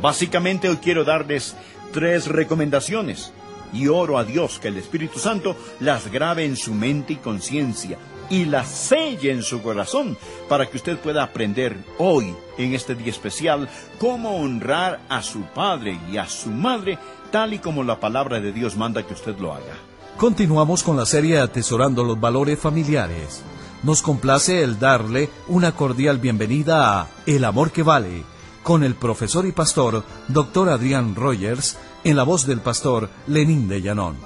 Básicamente hoy quiero darles tres recomendaciones y oro a Dios que el Espíritu Santo las grabe en su mente y conciencia y las selle en su corazón para que usted pueda aprender hoy, en este día especial, cómo honrar a su padre y a su madre tal y como la palabra de Dios manda que usted lo haga. Continuamos con la serie Atesorando los Valores Familiares. Nos complace el darle una cordial bienvenida a El Amor que Vale con el profesor y pastor Dr. Adrián Rogers en la voz del pastor Lenín de Llanón.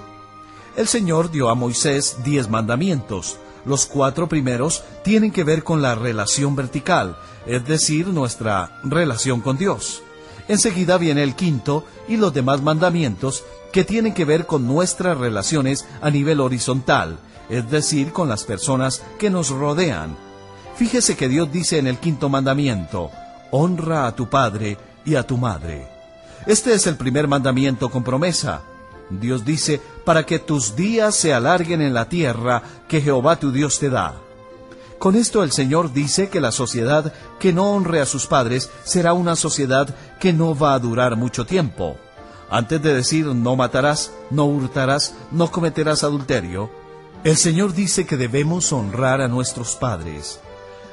El Señor dio a Moisés diez mandamientos. Los cuatro primeros tienen que ver con la relación vertical, es decir, nuestra relación con Dios. Enseguida viene el quinto y los demás mandamientos que tienen que ver con nuestras relaciones a nivel horizontal, es decir, con las personas que nos rodean. Fíjese que Dios dice en el quinto mandamiento, honra a tu padre y a tu madre. Este es el primer mandamiento con promesa. Dios dice, para que tus días se alarguen en la tierra que Jehová tu Dios te da. Con esto el Señor dice que la sociedad que no honre a sus padres será una sociedad que no va a durar mucho tiempo. Antes de decir no matarás, no hurtarás, no cometerás adulterio, el Señor dice que debemos honrar a nuestros padres.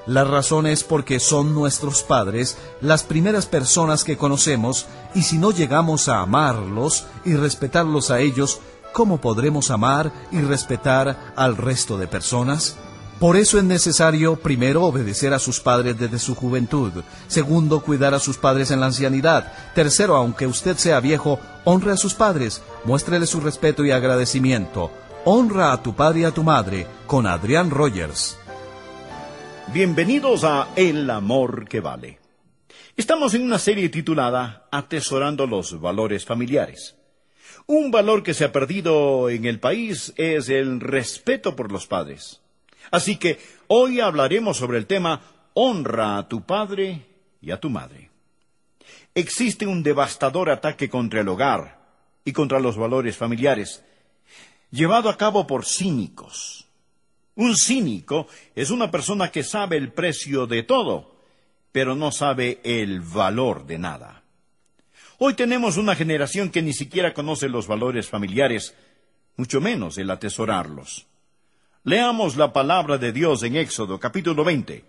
La razón es porque son nuestros padres las primeras personas que conocemos y si no llegamos a amarlos y respetarlos a ellos, ¿cómo podremos amar y respetar al resto de personas? Por eso es necesario, primero, obedecer a sus padres desde su juventud. Segundo, cuidar a sus padres en la ancianidad. Tercero, aunque usted sea viejo, honre a sus padres. Muéstrele su respeto y agradecimiento. Honra a tu padre y a tu madre. Con Adrián Rogers. Bienvenidos a El Amor que Vale. Estamos en una serie titulada Atesorando los Valores Familiares. Un valor que se ha perdido en el país es el respeto por los padres. Así que hoy hablaremos sobre el tema Honra a tu padre y a tu madre. Existe un devastador ataque contra el hogar y contra los valores familiares, llevado a cabo por cínicos un cínico es una persona que sabe el precio de todo, pero no sabe el valor de nada. Hoy tenemos una generación que ni siquiera conoce los valores familiares, mucho menos el atesorarlos. Leamos la palabra de Dios en Éxodo capítulo 20,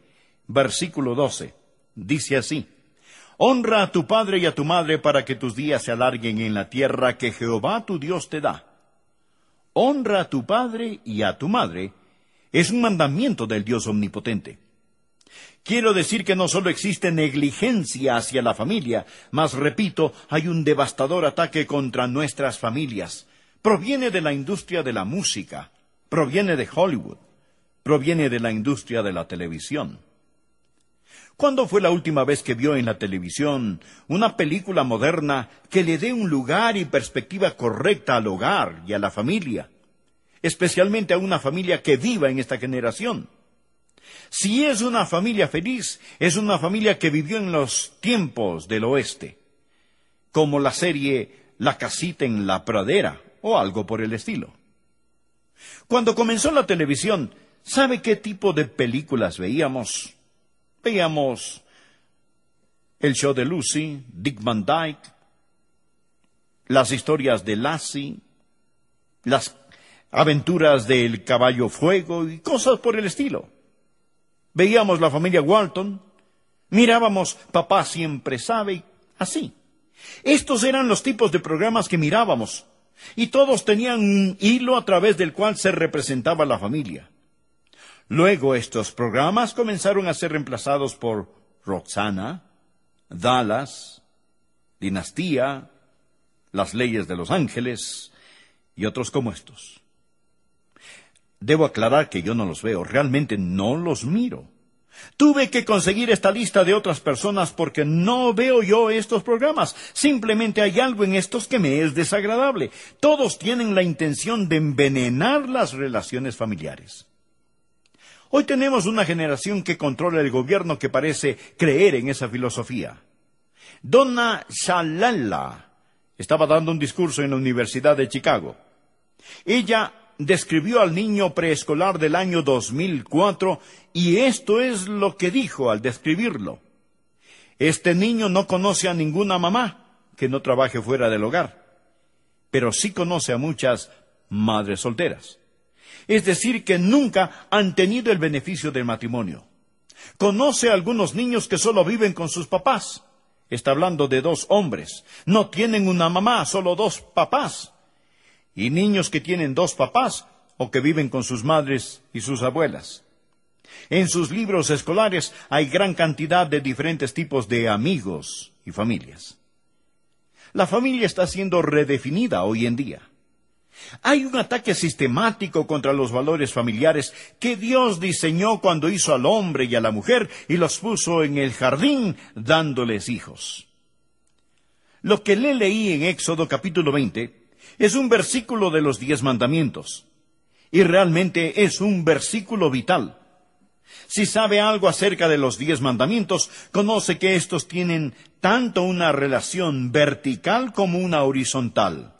versículo 12. Dice así, Honra a tu padre y a tu madre para que tus días se alarguen en la tierra que Jehová tu Dios te da. Honra a tu padre y a tu madre es un mandamiento del Dios omnipotente. Quiero decir que no solo existe negligencia hacia la familia, mas repito, hay un devastador ataque contra nuestras familias. Proviene de la industria de la música, proviene de Hollywood, proviene de la industria de la televisión. ¿Cuándo fue la última vez que vio en la televisión una película moderna que le dé un lugar y perspectiva correcta al hogar y a la familia? Especialmente a una familia que viva en esta generación. Si es una familia feliz, es una familia que vivió en los tiempos del oeste, como la serie La casita en la pradera o algo por el estilo. Cuando comenzó la televisión, ¿sabe qué tipo de películas veíamos? Veíamos el show de Lucy, Dick Van Dyke, las historias de Lassie, las aventuras del caballo fuego y cosas por el estilo. Veíamos la familia Walton, mirábamos Papá siempre sabe, así. Estos eran los tipos de programas que mirábamos, y todos tenían un hilo a través del cual se representaba la familia. Luego estos programas comenzaron a ser reemplazados por Roxana, Dallas, Dinastía, Las leyes de los ángeles y otros como estos. Debo aclarar que yo no los veo, realmente no los miro. Tuve que conseguir esta lista de otras personas porque no veo yo estos programas. Simplemente hay algo en estos que me es desagradable. Todos tienen la intención de envenenar las relaciones familiares. Hoy tenemos una generación que controla el gobierno que parece creer en esa filosofía. Donna Shalala estaba dando un discurso en la Universidad de Chicago. Ella describió al niño preescolar del año 2004 y esto es lo que dijo al describirlo. Este niño no conoce a ninguna mamá que no trabaje fuera del hogar, pero sí conoce a muchas madres solteras. Es decir, que nunca han tenido el beneficio del matrimonio. Conoce a algunos niños que solo viven con sus papás. Está hablando de dos hombres. No tienen una mamá, solo dos papás y niños que tienen dos papás o que viven con sus madres y sus abuelas. En sus libros escolares hay gran cantidad de diferentes tipos de amigos y familias. La familia está siendo redefinida hoy en día. Hay un ataque sistemático contra los valores familiares que Dios diseñó cuando hizo al hombre y a la mujer y los puso en el jardín dándoles hijos. Lo que le leí en Éxodo capítulo 20 es un versículo de los diez mandamientos. Y realmente es un versículo vital. Si sabe algo acerca de los diez mandamientos, conoce que estos tienen tanto una relación vertical como una horizontal.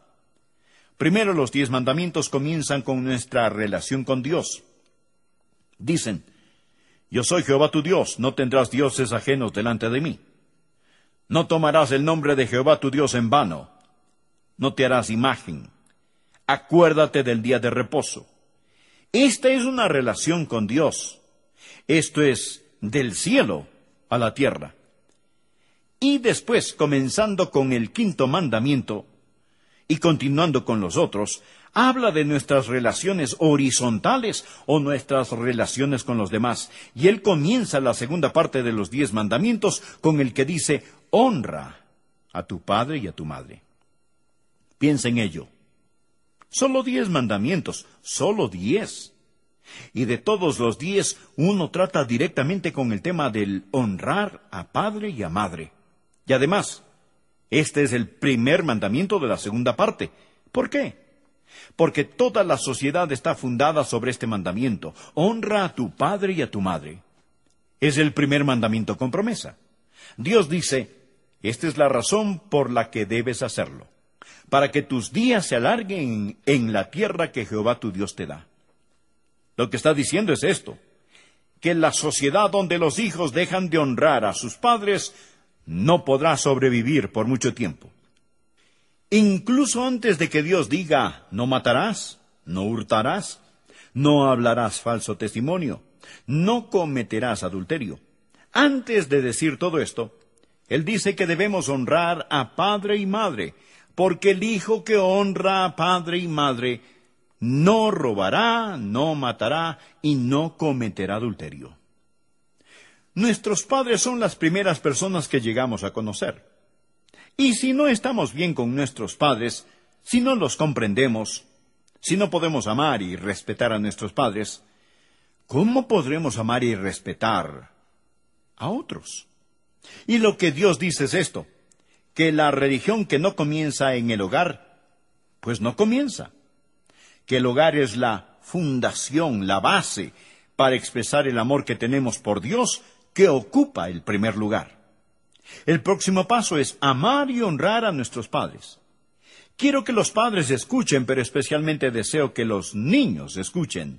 Primero los diez mandamientos comienzan con nuestra relación con Dios. Dicen, Yo soy Jehová tu Dios, no tendrás dioses ajenos delante de mí. No tomarás el nombre de Jehová tu Dios en vano no te harás imagen. Acuérdate del día de reposo. Esta es una relación con Dios. Esto es del cielo a la tierra. Y después, comenzando con el quinto mandamiento y continuando con los otros, habla de nuestras relaciones horizontales o nuestras relaciones con los demás. Y él comienza la segunda parte de los diez mandamientos con el que dice, honra a tu padre y a tu madre. Piensa en ello. Solo diez mandamientos, solo diez. Y de todos los diez, uno trata directamente con el tema del honrar a padre y a madre. Y además, este es el primer mandamiento de la segunda parte. ¿Por qué? Porque toda la sociedad está fundada sobre este mandamiento. Honra a tu padre y a tu madre. Es el primer mandamiento con promesa. Dios dice, esta es la razón por la que debes hacerlo para que tus días se alarguen en la tierra que Jehová tu Dios te da. Lo que está diciendo es esto, que la sociedad donde los hijos dejan de honrar a sus padres no podrá sobrevivir por mucho tiempo. Incluso antes de que Dios diga, no matarás, no hurtarás, no hablarás falso testimonio, no cometerás adulterio. Antes de decir todo esto, Él dice que debemos honrar a padre y madre, porque el hijo que honra a padre y madre no robará, no matará y no cometerá adulterio. Nuestros padres son las primeras personas que llegamos a conocer. Y si no estamos bien con nuestros padres, si no los comprendemos, si no podemos amar y respetar a nuestros padres, ¿cómo podremos amar y respetar a otros? Y lo que Dios dice es esto, que la religión que no comienza en el hogar, pues no comienza. Que el hogar es la fundación, la base para expresar el amor que tenemos por Dios que ocupa el primer lugar. El próximo paso es amar y honrar a nuestros padres. Quiero que los padres escuchen, pero especialmente deseo que los niños escuchen.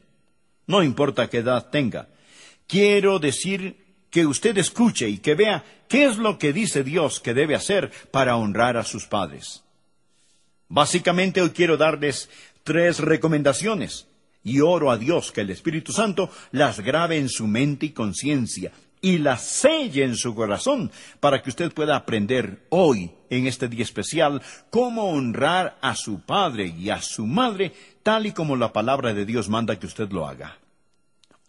No importa qué edad tenga. Quiero decir que usted escuche y que vea qué es lo que dice Dios que debe hacer para honrar a sus padres. Básicamente hoy quiero darles tres recomendaciones y oro a Dios que el Espíritu Santo las grabe en su mente y conciencia y las selle en su corazón para que usted pueda aprender hoy, en este día especial, cómo honrar a su padre y a su madre tal y como la palabra de Dios manda que usted lo haga.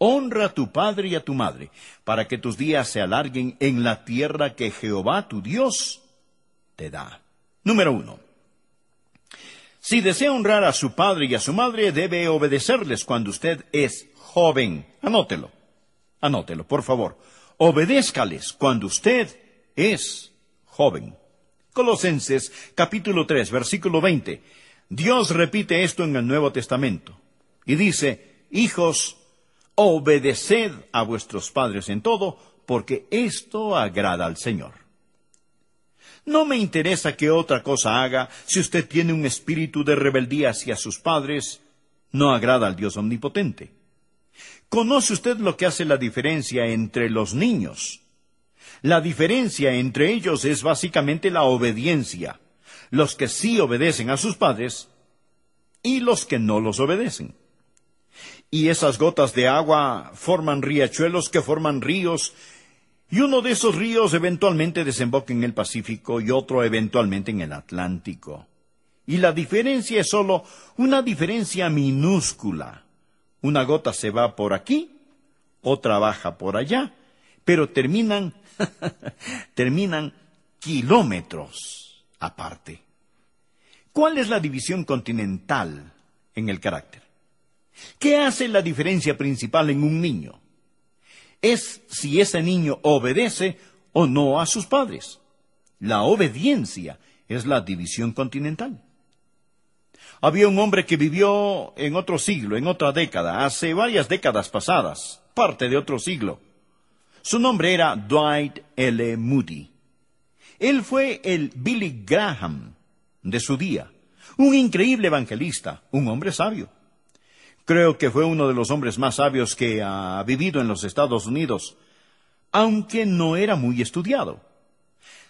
Honra a tu padre y a tu madre, para que tus días se alarguen en la tierra que Jehová tu Dios te da. Número uno. Si desea honrar a su padre y a su madre, debe obedecerles cuando usted es joven. Anótelo. Anótelo, por favor. Obedézcales cuando usted es joven. Colosenses capítulo 3, versículo 20. Dios repite esto en el Nuevo Testamento y dice, Hijos, obedeced a vuestros padres en todo, porque esto agrada al Señor. No me interesa qué otra cosa haga si usted tiene un espíritu de rebeldía hacia sus padres, no agrada al Dios omnipotente. ¿Conoce usted lo que hace la diferencia entre los niños? La diferencia entre ellos es básicamente la obediencia. Los que sí obedecen a sus padres y los que no los obedecen. Y esas gotas de agua forman riachuelos que forman ríos y uno de esos ríos eventualmente desemboca en el Pacífico y otro eventualmente en el Atlántico. Y la diferencia es solo una diferencia minúscula. Una gota se va por aquí, otra baja por allá, pero terminan, terminan kilómetros aparte. ¿Cuál es la división continental en el carácter? ¿Qué hace la diferencia principal en un niño? es si ese niño obedece o no a sus padres. La obediencia es la división continental. Había un hombre que vivió en otro siglo, en otra década, hace varias décadas pasadas, parte de otro siglo. Su nombre era Dwight L. Moody. Él fue el Billy Graham de su día, un increíble evangelista, un hombre sabio. Creo que fue uno de los hombres más sabios que ha vivido en los Estados Unidos, aunque no era muy estudiado.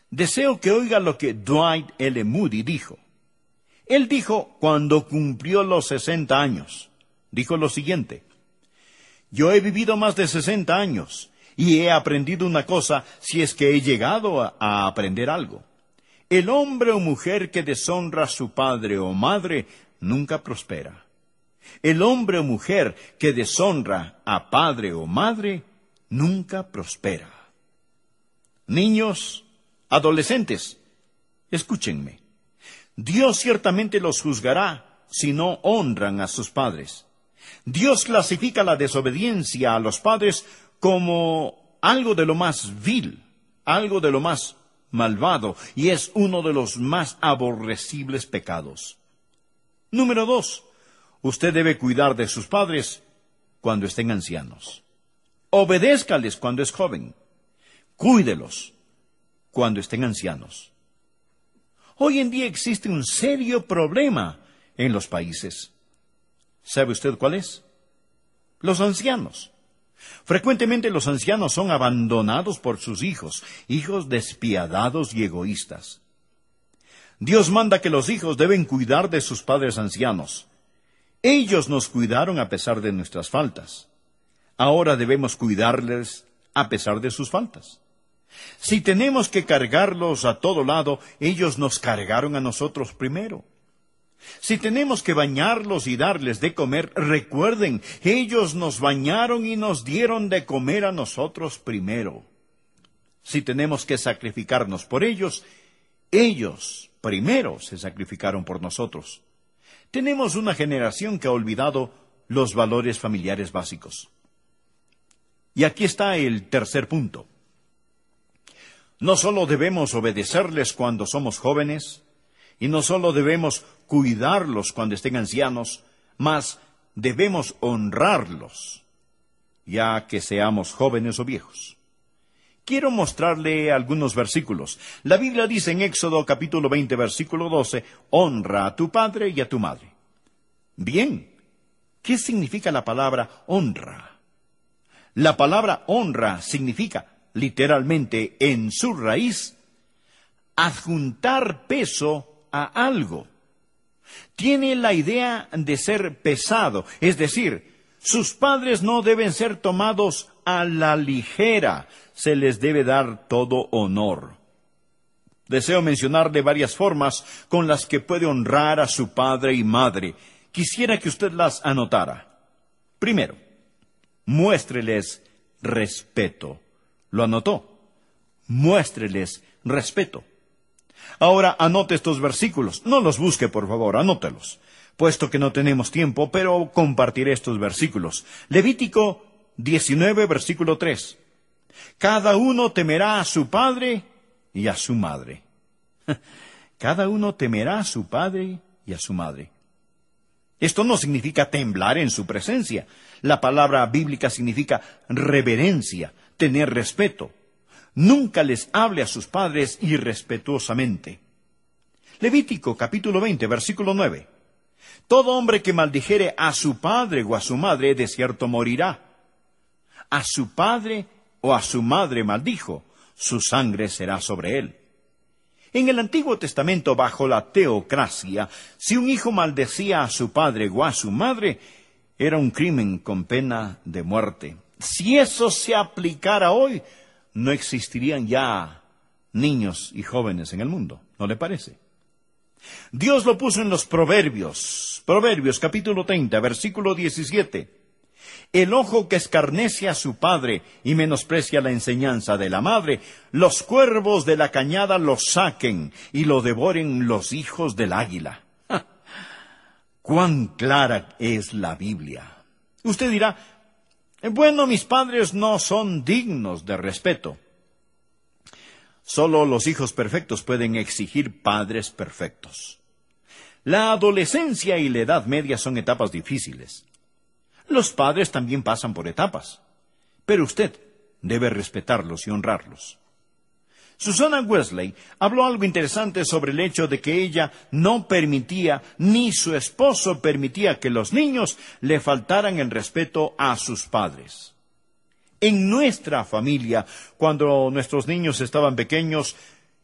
Deseo que oiga lo que Dwight L. Moody dijo. Él dijo cuando cumplió los sesenta años, dijo lo siguiente, Yo he vivido más de sesenta años y he aprendido una cosa si es que he llegado a, a aprender algo. El hombre o mujer que deshonra a su padre o madre nunca prospera. El hombre o mujer que deshonra a padre o madre nunca prospera. Niños, adolescentes, escúchenme. Dios ciertamente los juzgará si no honran a sus padres. Dios clasifica la desobediencia a los padres como algo de lo más vil, algo de lo más malvado, y es uno de los más aborrecibles pecados. Número dos, Usted debe cuidar de sus padres cuando estén ancianos. Obedézcales cuando es joven. Cuídelos cuando estén ancianos. Hoy en día existe un serio problema en los países. ¿Sabe usted cuál es? Los ancianos. Frecuentemente los ancianos son abandonados por sus hijos, hijos despiadados y egoístas. Dios manda que los hijos deben cuidar de sus padres ancianos. Ellos nos cuidaron a pesar de nuestras faltas. Ahora debemos cuidarles a pesar de sus faltas. Si tenemos que cargarlos a todo lado, ellos nos cargaron a nosotros primero. Si tenemos que bañarlos y darles de comer, recuerden, ellos nos bañaron y nos dieron de comer a nosotros primero. Si tenemos que sacrificarnos por ellos, ellos primero se sacrificaron por nosotros. Tenemos una generación que ha olvidado los valores familiares básicos. Y aquí está el tercer punto. No solo debemos obedecerles cuando somos jóvenes, y no solo debemos cuidarlos cuando estén ancianos, mas debemos honrarlos, ya que seamos jóvenes o viejos. Quiero mostrarle algunos versículos. La Biblia dice en Éxodo capítulo 20, versículo 12, honra a tu padre y a tu madre. Bien, ¿qué significa la palabra honra? La palabra honra significa, literalmente, en su raíz, adjuntar peso a algo. Tiene la idea de ser pesado, es decir, sus padres no deben ser tomados a la ligera, se les debe dar todo honor. Deseo mencionarle varias formas con las que puede honrar a su padre y madre. Quisiera que usted las anotara. Primero, muéstreles respeto. ¿Lo anotó? Muéstreles respeto. Ahora anote estos versículos. No los busque, por favor, anótelos. Puesto que no tenemos tiempo, pero compartiré estos versículos. Levítico 19, versículo 3. Cada uno temerá a su padre y a su madre. Cada uno temerá a su padre y a su madre. Esto no significa temblar en su presencia. La palabra bíblica significa reverencia, tener respeto. Nunca les hable a sus padres irrespetuosamente. Levítico capítulo 20, versículo 9. Todo hombre que maldijere a su padre o a su madre, de cierto morirá. A su padre o a su madre maldijo, su sangre será sobre él. En el Antiguo Testamento, bajo la teocracia, si un hijo maldecía a su padre o a su madre, era un crimen con pena de muerte. Si eso se aplicara hoy, no existirían ya niños y jóvenes en el mundo. ¿No le parece? Dios lo puso en los Proverbios. Proverbios capítulo 30, versículo 17. El ojo que escarnece a su padre y menosprecia la enseñanza de la madre, los cuervos de la cañada lo saquen y lo devoren los hijos del águila. ¡Cuán clara es la Biblia! Usted dirá, bueno, mis padres no son dignos de respeto. Solo los hijos perfectos pueden exigir padres perfectos. La adolescencia y la edad media son etapas difíciles. Los padres también pasan por etapas, pero usted debe respetarlos y honrarlos. Susana Wesley habló algo interesante sobre el hecho de que ella no permitía, ni su esposo permitía que los niños le faltaran el respeto a sus padres. En nuestra familia, cuando nuestros niños estaban pequeños,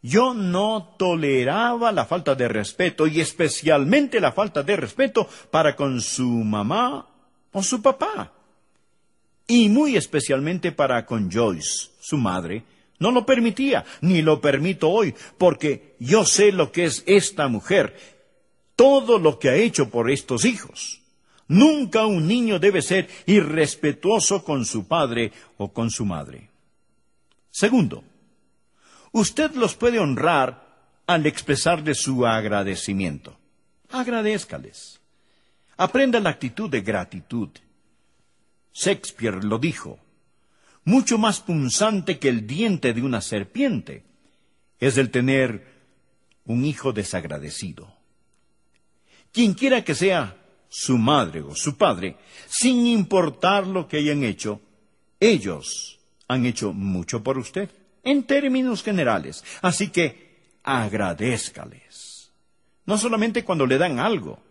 yo no toleraba la falta de respeto y especialmente la falta de respeto para con su mamá o su papá. Y muy especialmente para con Joyce, su madre, no lo permitía, ni lo permito hoy, porque yo sé lo que es esta mujer, todo lo que ha hecho por estos hijos. Nunca un niño debe ser irrespetuoso con su padre o con su madre. Segundo, usted los puede honrar al expresarle su agradecimiento. Agradézcales. Aprenda la actitud de gratitud. Shakespeare lo dijo, mucho más punzante que el diente de una serpiente es el tener un hijo desagradecido. Quienquiera que sea su madre o su padre, sin importar lo que hayan hecho, ellos han hecho mucho por usted, en términos generales. Así que agradézcales. No solamente cuando le dan algo,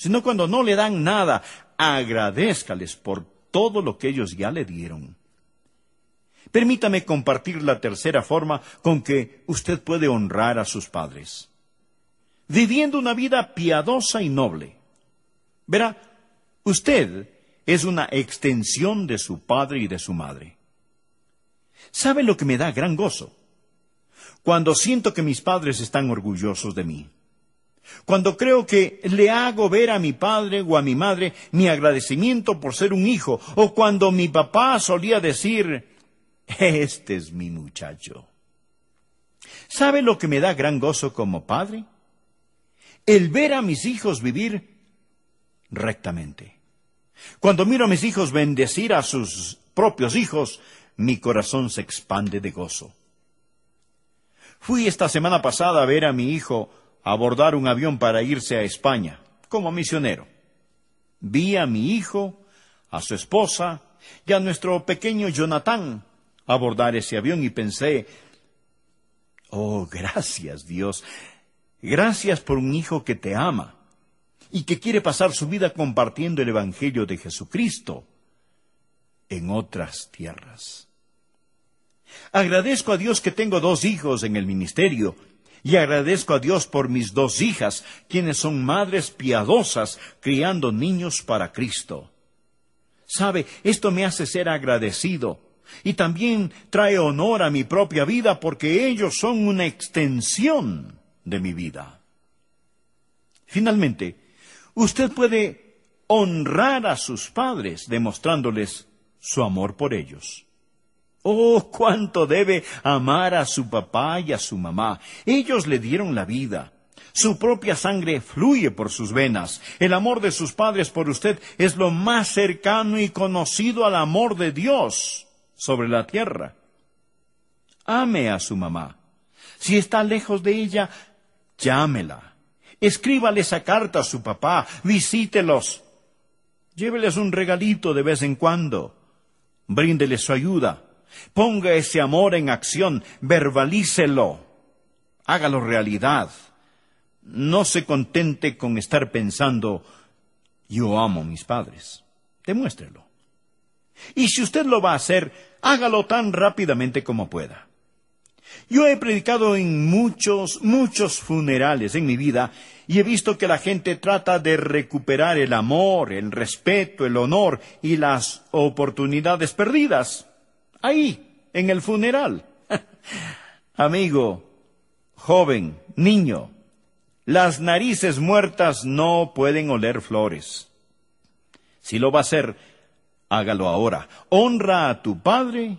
sino cuando no le dan nada, agradézcales por todo lo que ellos ya le dieron. Permítame compartir la tercera forma con que usted puede honrar a sus padres. Viviendo una vida piadosa y noble. Verá, usted es una extensión de su padre y de su madre. ¿Sabe lo que me da gran gozo? Cuando siento que mis padres están orgullosos de mí. Cuando creo que le hago ver a mi padre o a mi madre mi agradecimiento por ser un hijo, o cuando mi papá solía decir, este es mi muchacho. ¿Sabe lo que me da gran gozo como padre? El ver a mis hijos vivir rectamente. Cuando miro a mis hijos bendecir a sus propios hijos, mi corazón se expande de gozo. Fui esta semana pasada a ver a mi hijo abordar un avión para irse a España como misionero. Vi a mi hijo, a su esposa y a nuestro pequeño Jonathan abordar ese avión y pensé, oh, gracias Dios, gracias por un hijo que te ama y que quiere pasar su vida compartiendo el Evangelio de Jesucristo en otras tierras. Agradezco a Dios que tengo dos hijos en el ministerio y agradezco a Dios por mis dos hijas, quienes son madres piadosas criando niños para Cristo. Sabe, esto me hace ser agradecido y también trae honor a mi propia vida porque ellos son una extensión de mi vida. Finalmente, usted puede honrar a sus padres demostrándoles su amor por ellos. Oh, cuánto debe amar a su papá y a su mamá. Ellos le dieron la vida. Su propia sangre fluye por sus venas. El amor de sus padres por usted es lo más cercano y conocido al amor de Dios sobre la tierra. Ame a su mamá. Si está lejos de ella, llámela. Escríbale esa carta a su papá. Visítelos. Lléveles un regalito de vez en cuando. Bríndele su ayuda. Ponga ese amor en acción. Verbalícelo. Hágalo realidad. No se contente con estar pensando, yo amo a mis padres. Demuéstrelo. Y si usted lo va a hacer, hágalo tan rápidamente como pueda. Yo he predicado en muchos, muchos funerales en mi vida y he visto que la gente trata de recuperar el amor, el respeto, el honor y las oportunidades perdidas. Ahí, en el funeral. Amigo, joven, niño, las narices muertas no pueden oler flores. Si lo va a hacer, hágalo ahora. Honra a tu padre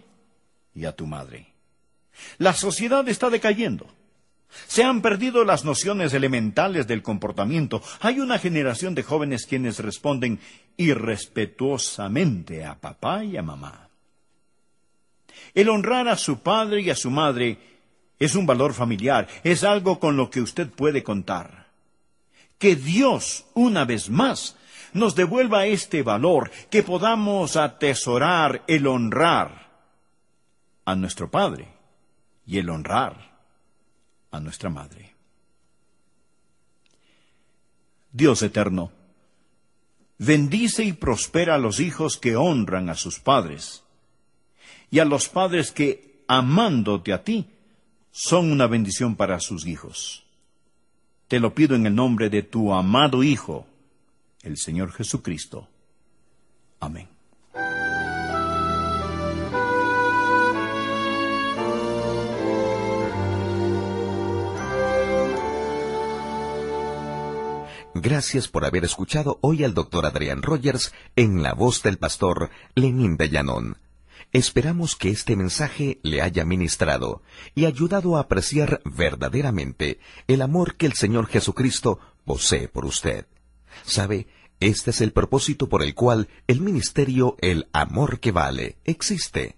y a tu madre. La sociedad está decayendo. Se han perdido las nociones elementales del comportamiento. Hay una generación de jóvenes quienes responden irrespetuosamente a papá y a mamá. El honrar a su padre y a su madre es un valor familiar, es algo con lo que usted puede contar. Que Dios, una vez más, nos devuelva este valor, que podamos atesorar el honrar a nuestro Padre y el honrar a nuestra Madre. Dios eterno, bendice y prospera a los hijos que honran a sus padres y a los padres que, amándote a ti, son una bendición para sus hijos. Te lo pido en el nombre de tu amado Hijo, el Señor Jesucristo. Amén. Gracias por haber escuchado hoy al doctor Adrián Rogers en la voz del pastor Lenín de Llanón. Esperamos que este mensaje le haya ministrado y ayudado a apreciar verdaderamente el amor que el Señor Jesucristo posee por usted. ¿Sabe? Este es el propósito por el cual el ministerio El Amor que Vale existe.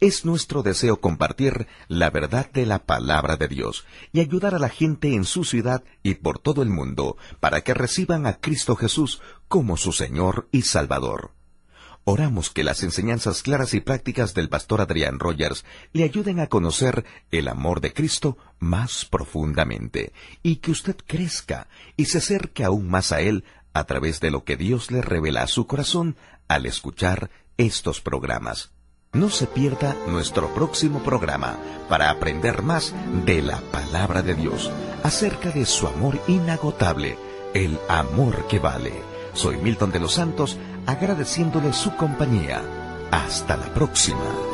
Es nuestro deseo compartir la verdad de la palabra de Dios y ayudar a la gente en su ciudad y por todo el mundo para que reciban a Cristo Jesús como su Señor y Salvador. Oramos que las enseñanzas claras y prácticas del pastor Adrián Rogers le ayuden a conocer el amor de Cristo más profundamente y que usted crezca y se acerque aún más a Él a través de lo que Dios le revela a su corazón al escuchar estos programas. No se pierda nuestro próximo programa para aprender más de la palabra de Dios acerca de su amor inagotable, el amor que vale. Soy Milton de los Santos agradeciéndole su compañía. Hasta la próxima.